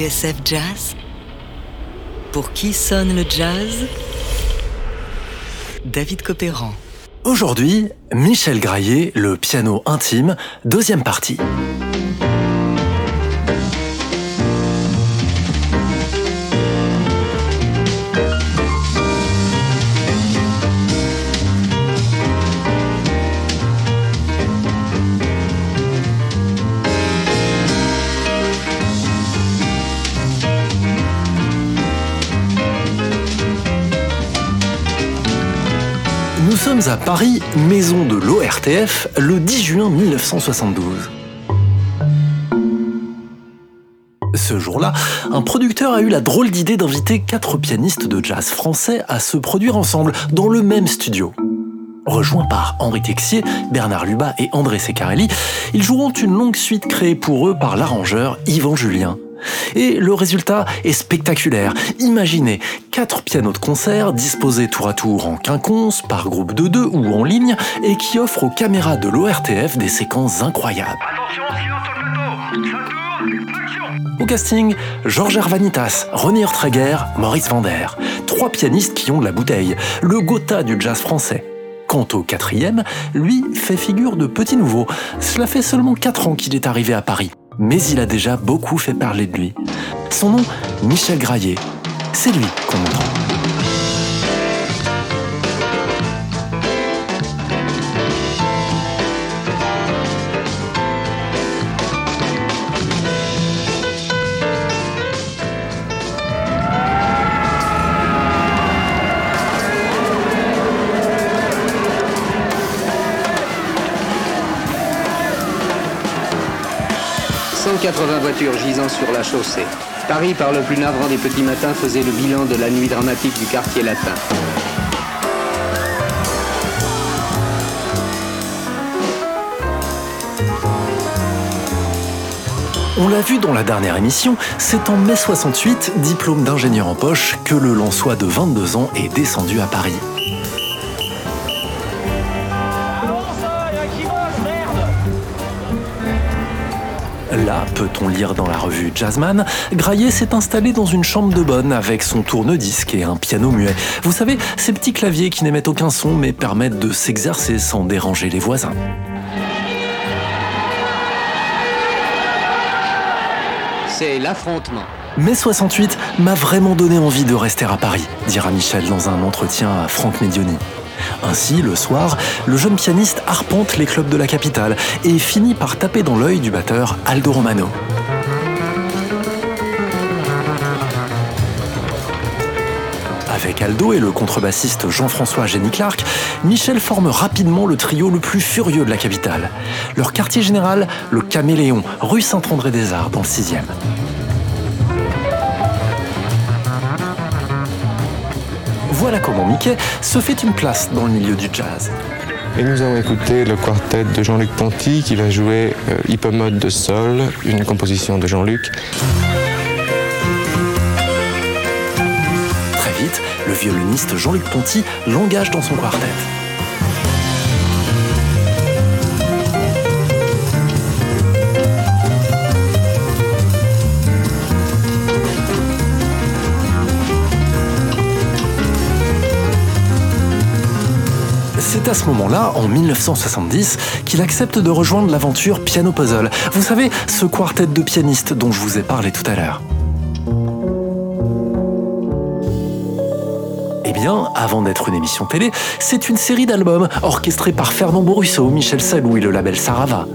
TSF Jazz Pour qui sonne le jazz? David Copéran. Aujourd'hui, Michel Graillet, le piano intime, deuxième partie. Sommes à Paris, maison de l'ORTF, le 10 juin 1972. Ce jour-là, un producteur a eu la drôle d'idée d'inviter quatre pianistes de jazz français à se produire ensemble dans le même studio. Rejoints par Henri Texier, Bernard Lubat et André Secarelli, ils joueront une longue suite créée pour eux par l'arrangeur Yvan Julien. Et le résultat est spectaculaire. Imaginez quatre pianos de concert disposés tour à tour en quinconce, par groupe de deux ou en ligne, et qui offrent aux caméras de l'ORTF des séquences incroyables. Attention, sur le plateau. Au casting, Georges Hervanitas, René Urtreger, Maurice Vander. Trois pianistes qui ont de la bouteille. Le Gotha du jazz français. Quant au quatrième, lui fait figure de petit nouveau. Cela fait seulement quatre ans qu'il est arrivé à Paris. Mais il a déjà beaucoup fait parler de lui. Son nom, Michel Graillet. C'est lui qu'on entend. « 180 voitures gisant sur la chaussée. Paris, par le plus navrant des petits matins, faisait le bilan de la nuit dramatique du quartier latin. On l'a vu dans la dernière émission, c'est en mai 68, diplôme d'ingénieur en poche, que le Lançois de 22 ans est descendu à Paris. Là, peut-on lire dans la revue Jazzman, Graillet s'est installé dans une chambre de bonne avec son tourne-disque et un piano muet. Vous savez, ces petits claviers qui n'émettent aucun son mais permettent de s'exercer sans déranger les voisins. C'est l'affrontement. Mai 68 m'a vraiment donné envie de rester à Paris, dira Michel dans un entretien à Franck Medioni. Ainsi, le soir, le jeune pianiste arpente les clubs de la capitale et finit par taper dans l'œil du batteur Aldo Romano. Avec Aldo et le contrebassiste Jean-François Jenny Clark, Michel forme rapidement le trio le plus furieux de la capitale. Leur quartier général, le Caméléon, rue Saint-André-des-Arts, dans le 6e. Voilà comment Mickey se fait une place dans le milieu du jazz. Et nous avons écouté le quartet de Jean-Luc Ponty qui va jouer euh, Hippomode de Sol, une composition de Jean-Luc. Très vite, le violoniste Jean-Luc Ponty l'engage dans son quartet. C'est à ce moment-là, en 1970, qu'il accepte de rejoindre l'aventure Piano Puzzle. Vous savez, ce quartet de pianistes dont je vous ai parlé tout à l'heure. Avant d'être une émission télé, c'est une série d'albums orchestrés par Fernand Borusso, Michel Salou et le label Sarava.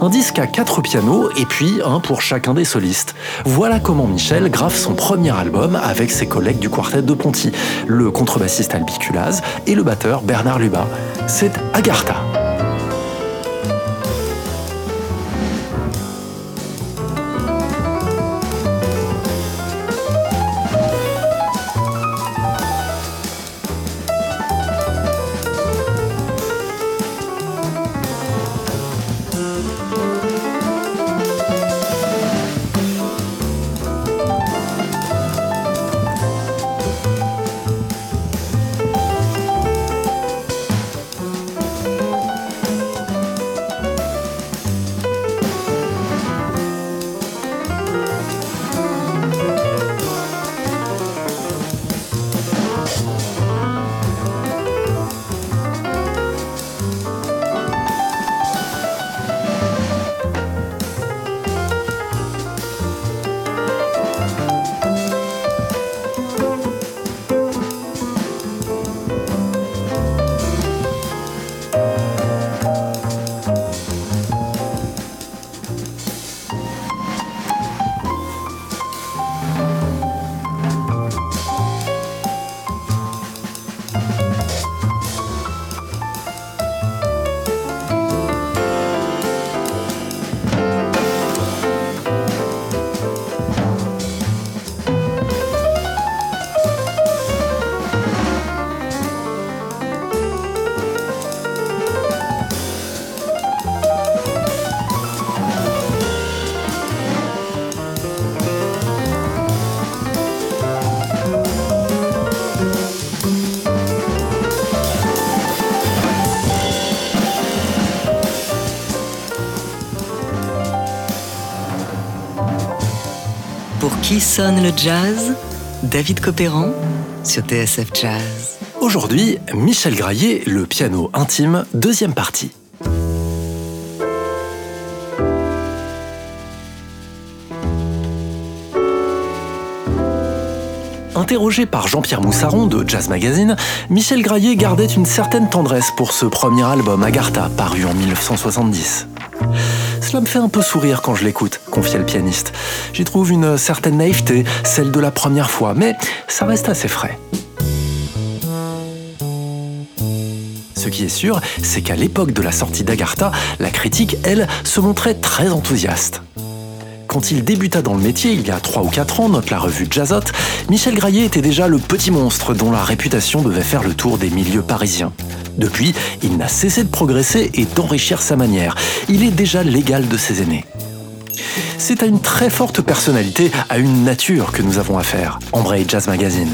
Un disque à quatre pianos et puis un pour chacun des solistes. Voilà comment Michel grave son premier album avec ses collègues du quartet de Ponty, le contrebassiste Albiculaz et le batteur Bernard Lubat. C'est Agartha. Qui sonne le jazz David Copéran sur TSF Jazz. Aujourd'hui, Michel Graillet, le piano intime, deuxième partie. Interrogé par Jean-Pierre Moussaron de Jazz Magazine, Michel Graillet gardait une certaine tendresse pour ce premier album Agartha, paru en 1970. Cela me fait un peu sourire quand je l'écoute, confiait le pianiste. J'y trouve une certaine naïveté, celle de la première fois, mais ça reste assez frais. Ce qui est sûr, c'est qu'à l'époque de la sortie d'Agartha, la critique, elle, se montrait très enthousiaste. Quand il débuta dans le métier il y a 3 ou 4 ans, note la revue Jazzot, Michel Graillet était déjà le petit monstre dont la réputation devait faire le tour des milieux parisiens. Depuis, il n'a cessé de progresser et d'enrichir sa manière. Il est déjà l'égal de ses aînés. C'est à une très forte personnalité, à une nature que nous avons affaire, embraye Jazz Magazine.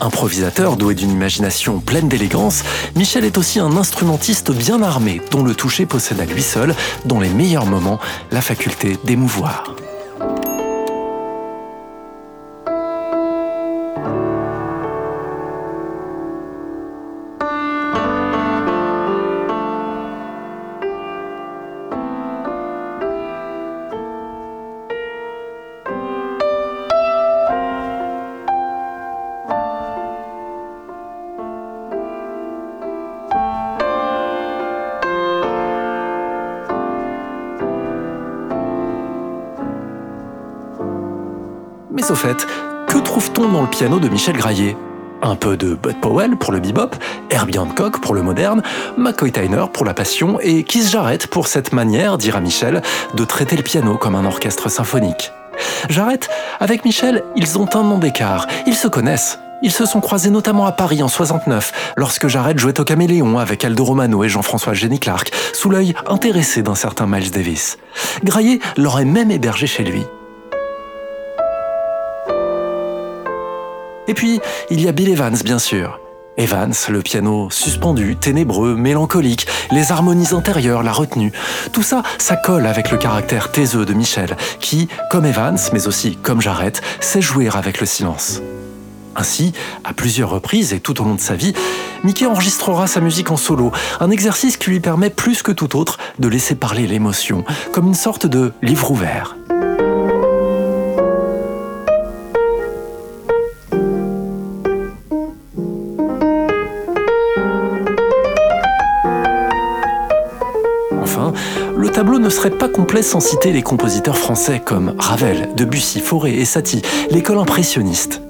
Improvisateur doué d'une imagination pleine d'élégance, Michel est aussi un instrumentiste bien armé dont le toucher possède à lui seul, dans les meilleurs moments, la faculté d'émouvoir. Au fait, que trouve-t-on dans le piano de Michel Graillet? Un peu de Bud Powell pour le bebop, Herbie Hancock pour le moderne, McCoy Tyner pour la passion et Keith Jarrett pour cette manière, dira Michel, de traiter le piano comme un orchestre symphonique. Jarrett, avec Michel, ils ont un nom d'écart, ils se connaissent. Ils se sont croisés notamment à Paris en 69, lorsque Jarrett jouait au Caméléon avec Aldo Romano et Jean-François Jenny Clark, sous l'œil intéressé d'un certain Miles Davis. Graillet l'aurait même hébergé chez lui. Et puis, il y a Bill Evans, bien sûr. Evans, le piano suspendu, ténébreux, mélancolique, les harmonies intérieures, la retenue. Tout ça, ça colle avec le caractère taiseux de Michel, qui, comme Evans, mais aussi comme Jarrett, sait jouer avec le silence. Ainsi, à plusieurs reprises et tout au long de sa vie, Mickey enregistrera sa musique en solo, un exercice qui lui permet plus que tout autre de laisser parler l'émotion, comme une sorte de livre ouvert. Tableau ne serait pas complet sans citer les compositeurs français comme Ravel, Debussy, Fauré et Satie, l'école impressionniste.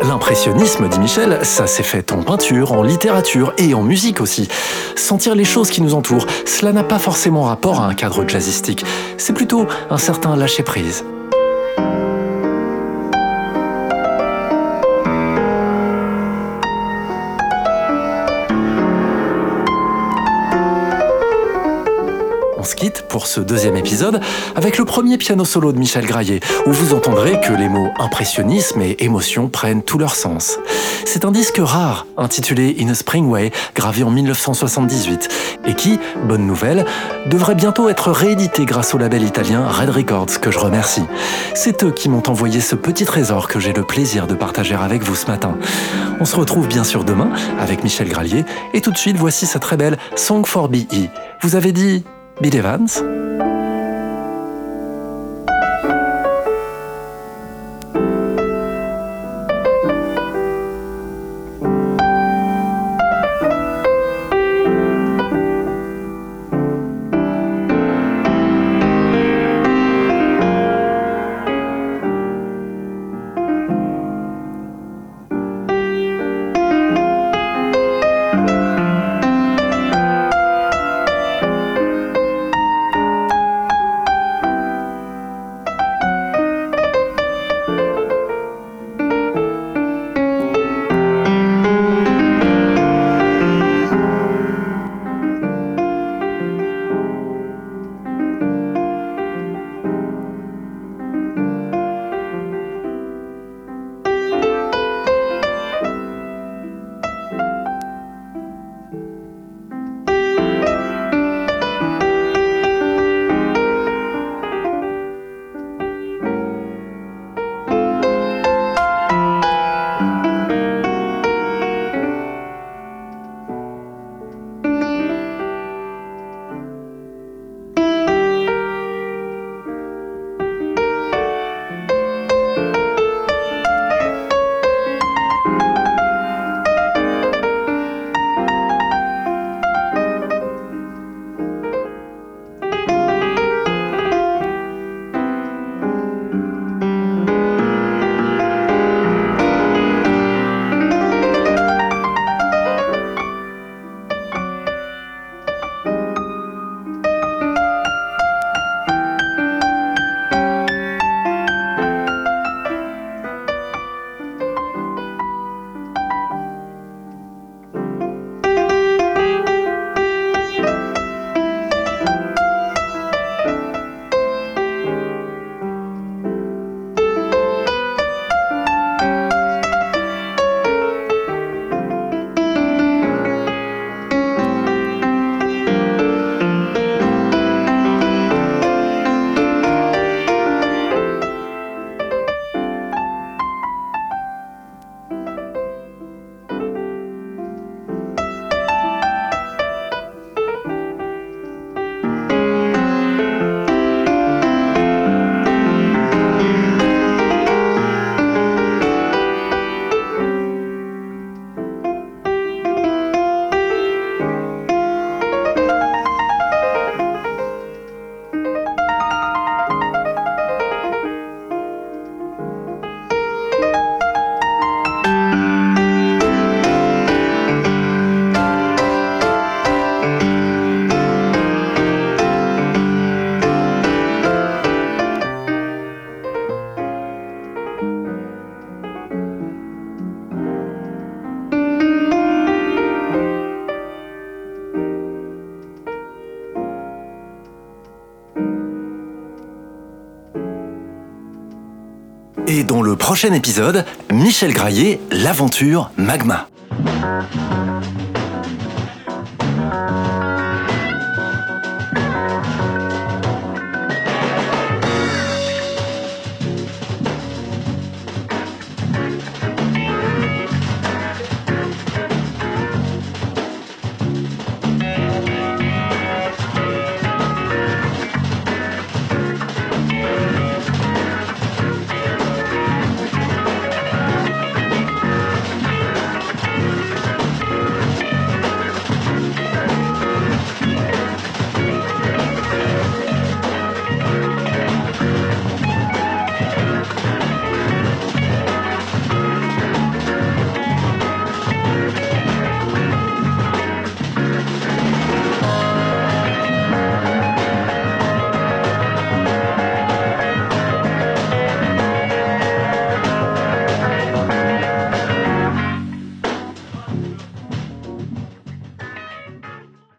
L'impressionnisme, dit Michel, ça s'est fait en peinture, en littérature et en musique aussi. Sentir les choses qui nous entourent, cela n'a pas forcément rapport à un cadre jazzistique, c'est plutôt un certain lâcher-prise. On pour ce deuxième épisode avec le premier piano solo de Michel Graillet, où vous entendrez que les mots impressionnisme et émotion prennent tout leur sens. C'est un disque rare, intitulé In a Spring Way, gravé en 1978, et qui, bonne nouvelle, devrait bientôt être réédité grâce au label italien Red Records, que je remercie. C'est eux qui m'ont envoyé ce petit trésor que j'ai le plaisir de partager avec vous ce matin. On se retrouve bien sûr demain avec Michel Graillet, et tout de suite voici sa très belle Song for BE. Vous avez dit Bill Evans Et dans le prochain épisode, Michel Graillet, l'aventure Magma.